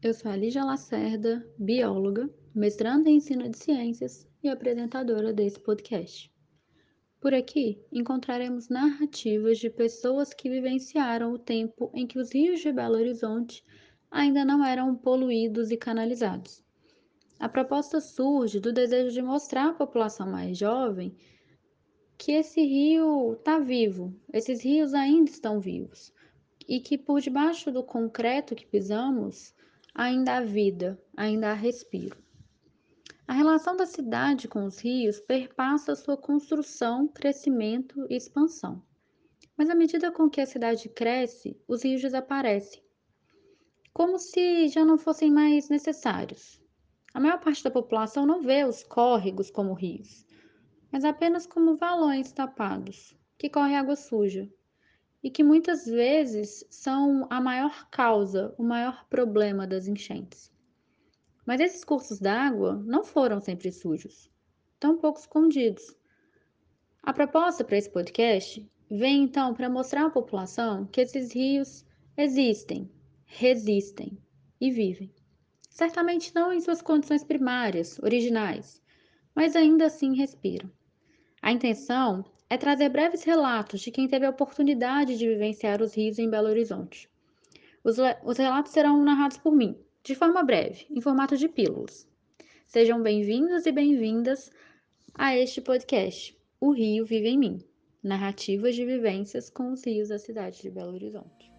Eu sou a Lígia Lacerda, bióloga, mestranda em ensino de ciências e apresentadora desse podcast. Por aqui encontraremos narrativas de pessoas que vivenciaram o tempo em que os rios de Belo Horizonte ainda não eram poluídos e canalizados. A proposta surge do desejo de mostrar à população mais jovem que esse rio está vivo, esses rios ainda estão vivos, e que por debaixo do concreto que pisamos ainda há vida, ainda há respiro. A relação da cidade com os rios perpassa sua construção, crescimento e expansão. Mas à medida com que a cidade cresce, os rios desaparecem, como se já não fossem mais necessários. A maior parte da população não vê os córregos como rios, mas apenas como valões tapados, que corre água suja, e que muitas vezes são a maior causa, o maior problema das enchentes. Mas esses cursos d'água não foram sempre sujos, tão pouco escondidos. A proposta para esse podcast vem então para mostrar à população que esses rios existem, resistem e vivem. Certamente não em suas condições primárias, originais, mas ainda assim respiram. A intenção é trazer breves relatos de quem teve a oportunidade de vivenciar os rios em Belo Horizonte. Os, os relatos serão narrados por mim, de forma breve, em formato de pílulas. Sejam bem-vindos e bem-vindas a este podcast, O Rio Vive em Mim Narrativas de Vivências com os Rios da cidade de Belo Horizonte.